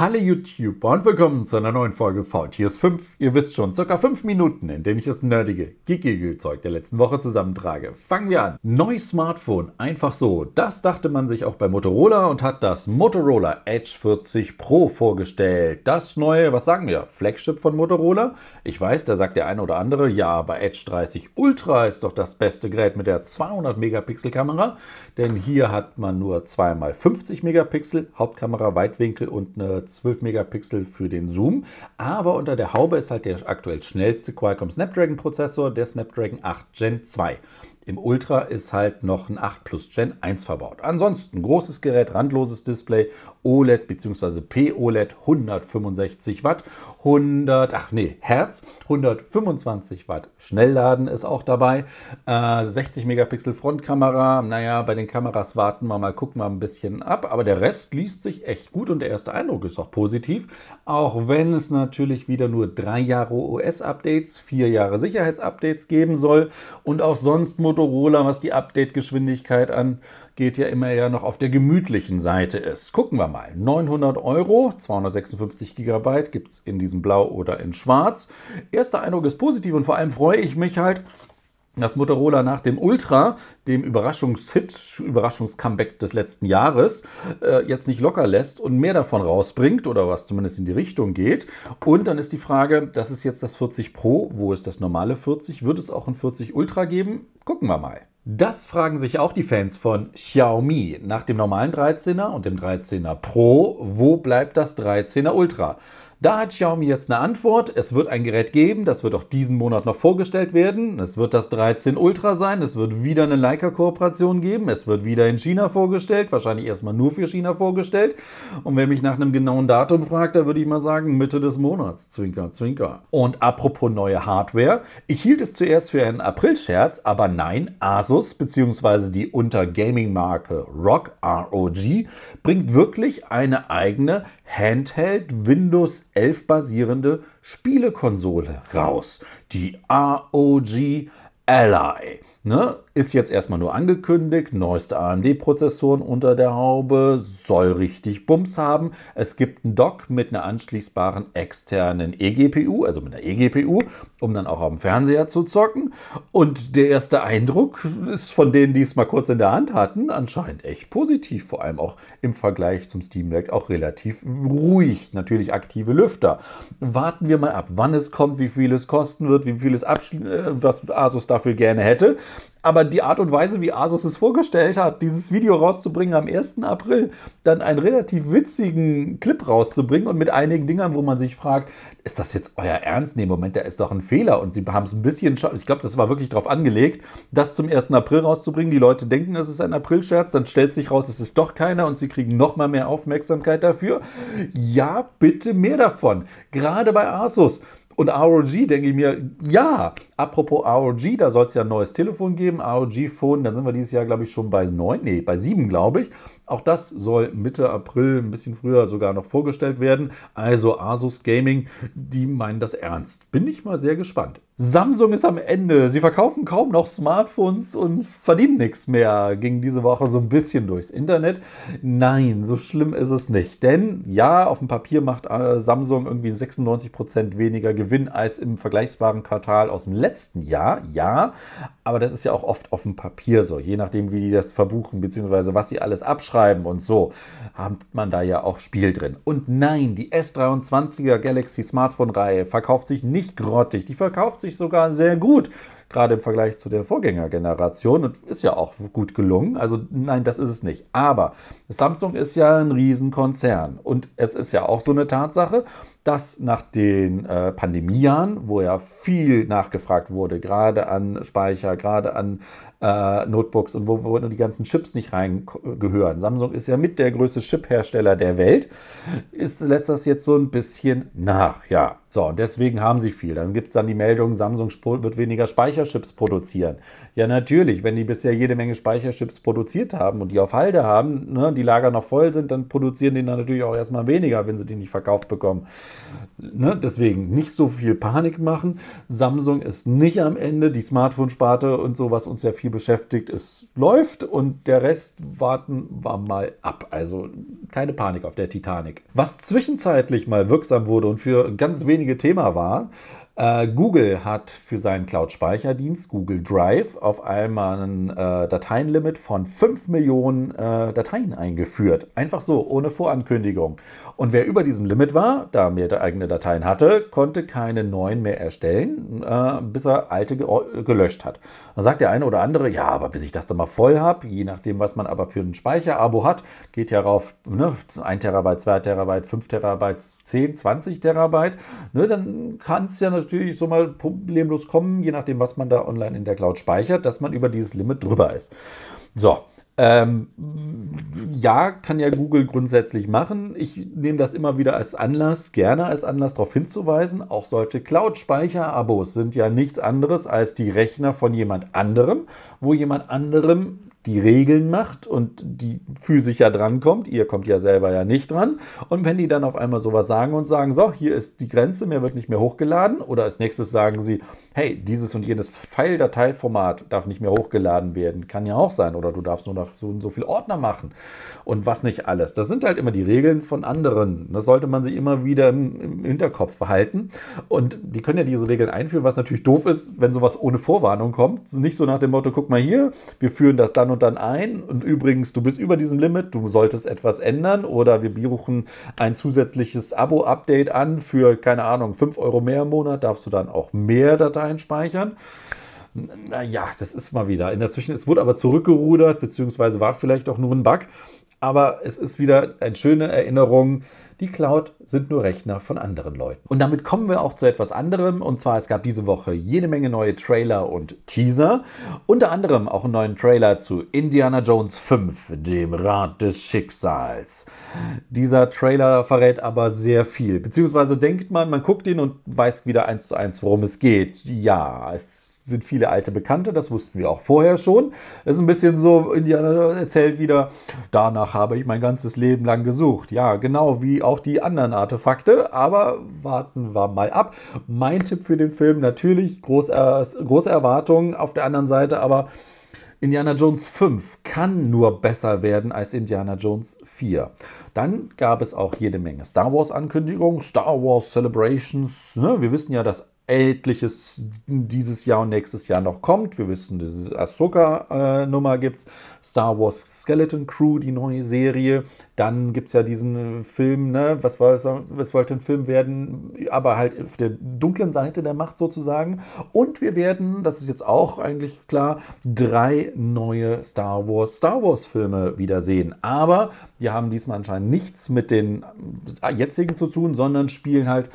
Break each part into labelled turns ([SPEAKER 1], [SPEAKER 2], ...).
[SPEAKER 1] Hallo YouTube und willkommen zu einer neuen Folge VTS 5. Ihr wisst schon, circa 5 Minuten, in denen ich das nerdige, geekige Zeug der letzten Woche zusammentrage. Fangen wir an. Neues Smartphone, einfach so. Das dachte man sich auch bei Motorola und hat das Motorola Edge 40 Pro vorgestellt. Das neue, was sagen wir, Flagship von Motorola? Ich weiß, da sagt der eine oder andere, ja, aber Edge 30 Ultra ist doch das beste Gerät mit der 200 Megapixel Kamera. Denn hier hat man nur 2x50 Megapixel, Hauptkamera, Weitwinkel und eine 12 Megapixel für den Zoom. Aber unter der Haube ist halt der aktuell schnellste Qualcomm Snapdragon Prozessor, der Snapdragon 8 Gen 2. Im Ultra ist halt noch ein 8 Plus Gen 1 verbaut. Ansonsten großes Gerät, randloses Display, OLED bzw. POLED 165 Watt, 100, ach nee, Hertz, 125 Watt Schnellladen ist auch dabei, äh, 60 Megapixel Frontkamera, naja, bei den Kameras warten wir mal, gucken wir ein bisschen ab, aber der Rest liest sich echt gut und der erste Eindruck ist auch positiv, auch wenn es natürlich wieder nur drei Jahre OS-Updates, vier Jahre Sicherheitsupdates geben soll. Und auch sonst Motorola, was die Update-Geschwindigkeit angeht, ja immer ja noch auf der gemütlichen Seite ist. Gucken wir mal. 900 Euro, 256 Gigabyte gibt es in diesem Blau oder in Schwarz. Erster Eindruck ist positiv und vor allem freue ich mich halt, dass Motorola nach dem Ultra, dem Überraschungshit, Überraschungscomeback des letzten Jahres, äh, jetzt nicht locker lässt und mehr davon rausbringt oder was zumindest in die Richtung geht. Und dann ist die Frage, das ist jetzt das 40 Pro, wo ist das normale 40? Wird es auch ein 40 Ultra geben? Gucken wir mal. Das fragen sich auch die Fans von Xiaomi. Nach dem normalen 13er und dem 13er Pro, wo bleibt das 13er Ultra? Da hat Xiaomi jetzt eine Antwort. Es wird ein Gerät geben, das wird auch diesen Monat noch vorgestellt werden. Es wird das 13 Ultra sein. Es wird wieder eine Leica-Kooperation geben. Es wird wieder in China vorgestellt. Wahrscheinlich erstmal nur für China vorgestellt. Und wer mich nach einem genauen Datum fragt, da würde ich mal sagen Mitte des Monats. Zwinker, zwinker. Und apropos neue Hardware. Ich hielt es zuerst für einen April-Scherz, aber nein, Asus bzw. die unter Gaming-Marke ROG, ROG, bringt wirklich eine eigene Handheld Windows 11 basierende Spielekonsole raus. Die ROG Ally. Ne? Ist jetzt erstmal nur angekündigt, neueste AMD-Prozessoren unter der Haube, soll richtig Bums haben. Es gibt einen Dock mit einer anschließbaren externen eGPU, also mit einer eGPU, um dann auch dem Fernseher zu zocken. Und der erste Eindruck ist von denen, die es mal kurz in der Hand hatten, anscheinend echt positiv, vor allem auch im Vergleich zum Steam Deck auch relativ ruhig. Natürlich aktive Lüfter. Warten wir mal ab, wann es kommt, wie viel es kosten wird, wie viel es äh, was Asus dafür gerne hätte. Aber die Art und Weise, wie Asus es vorgestellt hat, dieses Video rauszubringen am 1. April, dann einen relativ witzigen Clip rauszubringen und mit einigen Dingern, wo man sich fragt, ist das jetzt euer Ernst? Nee, Moment, da ist doch ein Fehler. Und sie haben es ein bisschen, ich glaube, das war wirklich darauf angelegt, das zum 1. April rauszubringen. Die Leute denken, es ist ein Aprilscherz, dann stellt sich raus, es ist doch keiner und sie kriegen noch mal mehr Aufmerksamkeit dafür. Ja, bitte mehr davon. Gerade bei Asus. Und ROG denke ich mir, ja, apropos ROG, da soll es ja ein neues Telefon geben, ROG Phone, dann sind wir dieses Jahr, glaube ich, schon bei 9, nee, bei 7, glaube ich. Auch das soll Mitte April, ein bisschen früher sogar noch vorgestellt werden. Also Asus Gaming, die meinen das ernst. Bin ich mal sehr gespannt. Samsung ist am Ende. Sie verkaufen kaum noch Smartphones und verdienen nichts mehr. Ging diese Woche so ein bisschen durchs Internet. Nein, so schlimm ist es nicht. Denn ja, auf dem Papier macht äh, Samsung irgendwie 96% weniger Gewinn als im vergleichbaren Quartal aus dem letzten Jahr. Ja, aber das ist ja auch oft auf dem Papier so. Je nachdem, wie die das verbuchen, beziehungsweise was sie alles abschreiben und so, hat man da ja auch Spiel drin. Und nein, die S23er Galaxy Smartphone-Reihe verkauft sich nicht grottig. Die verkauft sich sich sogar sehr gut, gerade im Vergleich zu der Vorgängergeneration und ist ja auch gut gelungen. Also nein, das ist es nicht. Aber Samsung ist ja ein Riesenkonzern und es ist ja auch so eine Tatsache, dass nach den äh, Pandemiejahren, wo ja viel nachgefragt wurde, gerade an Speicher, gerade an äh, Notebooks und wo, wo die ganzen Chips nicht reingehören. Samsung ist ja mit der größte Chip-Hersteller der Welt. Ist, lässt das jetzt so ein bisschen nach, ja. So, und deswegen haben sie viel. Dann gibt es dann die Meldung, Samsung wird weniger Speicherchips produzieren. Ja, natürlich, wenn die bisher jede Menge Speicherchips produziert haben und die auf Halde haben, ne, die Lager noch voll sind, dann produzieren die dann natürlich auch erstmal weniger, wenn sie die nicht verkauft bekommen. Ne, deswegen nicht so viel Panik machen. Samsung ist nicht am Ende. Die Smartphone-Sparte und so, was uns ja viel beschäftigt, es läuft und der Rest warten wir mal ab. Also keine Panik auf der Titanic. Was zwischenzeitlich mal wirksam wurde und für ganz wenige Thema war, äh, Google hat für seinen Cloud-Speicherdienst Google Drive auf einmal ein äh, Dateienlimit von 5 Millionen äh, Dateien eingeführt. Einfach so, ohne Vorankündigung. Und wer über diesem Limit war, da mehr eigene Dateien hatte, konnte keine neuen mehr erstellen, äh, bis er alte ge gelöscht hat. Dann sagt der eine oder andere, ja, aber bis ich das dann mal voll habe, je nachdem, was man aber für ein Speicherabo hat, geht ja rauf ne, 1 Terabyte, 2 Terabyte, 5 Terabyte, 10, 20 Terabyte. Ne, dann kann es ja natürlich so mal problemlos kommen, je nachdem, was man da online in der Cloud speichert, dass man über dieses Limit drüber ist. So, ähm, ja, kann ja Google grundsätzlich machen. Ich nehme das immer wieder als Anlass, gerne als Anlass darauf hinzuweisen. Auch solche Cloud-Speicher-Abos sind ja nichts anderes als die Rechner von jemand anderem, wo jemand anderem die Regeln macht und die physisch ja drankommt. Ihr kommt ja selber ja nicht dran. Und wenn die dann auf einmal sowas sagen und sagen, so, hier ist die Grenze, mehr wird nicht mehr hochgeladen. Oder als nächstes sagen sie, hey, dieses und jenes File-Dateiformat darf nicht mehr hochgeladen werden. Kann ja auch sein. Oder du darfst nur noch so und so viel Ordner machen. Und was nicht alles. Das sind halt immer die Regeln von anderen. Das sollte man sich immer wieder im Hinterkopf behalten. Und die können ja diese Regeln einführen, was natürlich doof ist, wenn sowas ohne Vorwarnung kommt. Nicht so nach dem Motto, guck mal hier, wir führen das dann und dann ein. Und übrigens, du bist über diesem Limit, du solltest etwas ändern oder wir buchen ein zusätzliches Abo-Update an für, keine Ahnung, 5 Euro mehr im Monat, darfst du dann auch mehr Dateien speichern. Naja, das ist mal wieder. In der Zwischen es wurde aber zurückgerudert, beziehungsweise war vielleicht auch nur ein Bug. Aber es ist wieder eine schöne Erinnerung. Die Cloud sind nur Rechner von anderen Leuten. Und damit kommen wir auch zu etwas anderem. Und zwar, es gab diese Woche jede Menge neue Trailer und Teaser. Unter anderem auch einen neuen Trailer zu Indiana Jones 5, dem Rat des Schicksals. Dieser Trailer verrät aber sehr viel. Beziehungsweise denkt man, man guckt ihn und weiß wieder eins zu eins, worum es geht. Ja, es sind viele alte Bekannte, das wussten wir auch vorher schon. Es ist ein bisschen so, Indiana erzählt wieder, danach habe ich mein ganzes Leben lang gesucht. Ja, genau wie auch die anderen Artefakte, aber warten wir mal ab. Mein Tipp für den Film natürlich, groß, große Erwartungen. Auf der anderen Seite aber, Indiana Jones 5 kann nur besser werden als Indiana Jones 4. Dann gab es auch jede Menge Star Wars Ankündigungen, Star Wars Celebrations. Ne? Wir wissen ja, dass etliches dieses Jahr und nächstes Jahr noch kommt. Wir wissen, diese Ahsoka-Nummer gibt es. Star Wars Skeleton Crew, die neue Serie. Dann gibt es ja diesen Film, ne? was, was wollte ein Film werden, aber halt auf der dunklen Seite der Macht sozusagen. Und wir werden, das ist jetzt auch eigentlich klar, drei neue Star Wars Star Wars Filme wiedersehen. Aber die haben diesmal anscheinend nichts mit den jetzigen zu tun, sondern spielen halt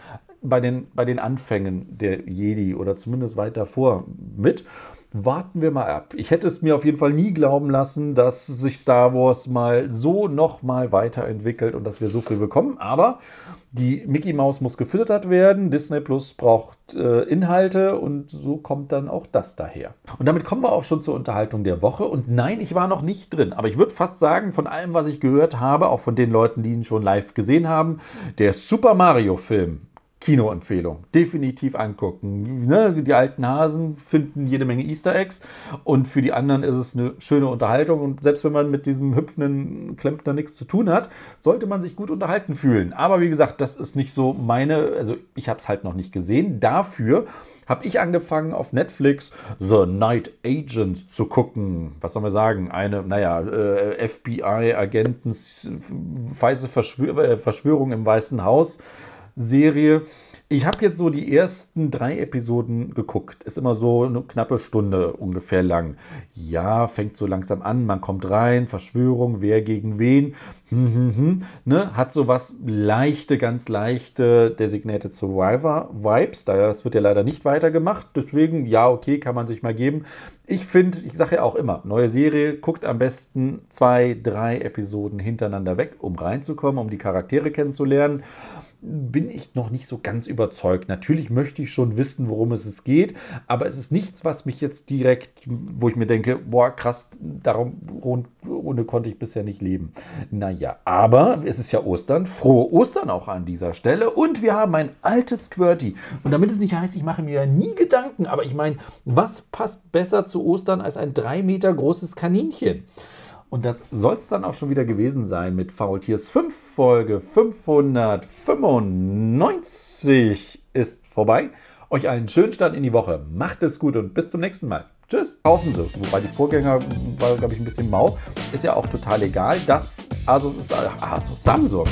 [SPEAKER 1] bei den, bei den Anfängen der Jedi oder zumindest weit davor mit. Warten wir mal ab. Ich hätte es mir auf jeden Fall nie glauben lassen, dass sich Star Wars mal so nochmal weiterentwickelt und dass wir so viel bekommen. Aber die Mickey Mouse muss gefüttert werden, Disney Plus braucht äh, Inhalte und so kommt dann auch das daher. Und damit kommen wir auch schon zur Unterhaltung der Woche. Und nein, ich war noch nicht drin, aber ich würde fast sagen, von allem, was ich gehört habe, auch von den Leuten, die ihn schon live gesehen haben, der Super Mario Film Kinoempfehlung. Definitiv angucken. Ne? Die alten Hasen finden jede Menge Easter Eggs und für die anderen ist es eine schöne Unterhaltung. Und selbst wenn man mit diesem hüpfenden Klempner nichts zu tun hat, sollte man sich gut unterhalten fühlen. Aber wie gesagt, das ist nicht so meine, also ich habe es halt noch nicht gesehen. Dafür habe ich angefangen auf Netflix The Night Agent zu gucken. Was soll man sagen? Eine, naja, äh, FBI-Agenten, weiße äh, Verschwörung im Weißen Haus. Serie. Ich habe jetzt so die ersten drei Episoden geguckt. Ist immer so eine knappe Stunde ungefähr lang. Ja, fängt so langsam an, man kommt rein, Verschwörung, wer gegen wen. Hm, hm, hm, ne? Hat so was leichte, ganz leichte Designated Survivor Vibes. Das wird ja leider nicht weitergemacht. Deswegen, ja, okay, kann man sich mal geben. Ich finde, ich sage ja auch immer, neue Serie, guckt am besten zwei, drei Episoden hintereinander weg, um reinzukommen, um die Charaktere kennenzulernen. Bin ich noch nicht so ganz überzeugt. Natürlich möchte ich schon wissen, worum es geht, aber es ist nichts, was mich jetzt direkt, wo ich mir denke, boah, krass, darum ohne konnte ich bisher nicht leben. Naja, aber es ist ja Ostern. Frohe Ostern auch an dieser Stelle. Und wir haben ein altes Quirty. Und damit es nicht heißt, ich mache mir ja nie Gedanken, aber ich meine, was passt besser zu Ostern als ein drei Meter großes Kaninchen? Und das soll es dann auch schon wieder gewesen sein mit Faultiers 5. Folge 595 ist vorbei. Euch allen schönen Start in die Woche. Macht es gut und bis zum nächsten Mal. Tschüss. Kaufen Sie. Wobei die Vorgänger war, glaube ich, ein bisschen mau. Ist ja auch total egal. Das, also ist also Samsung.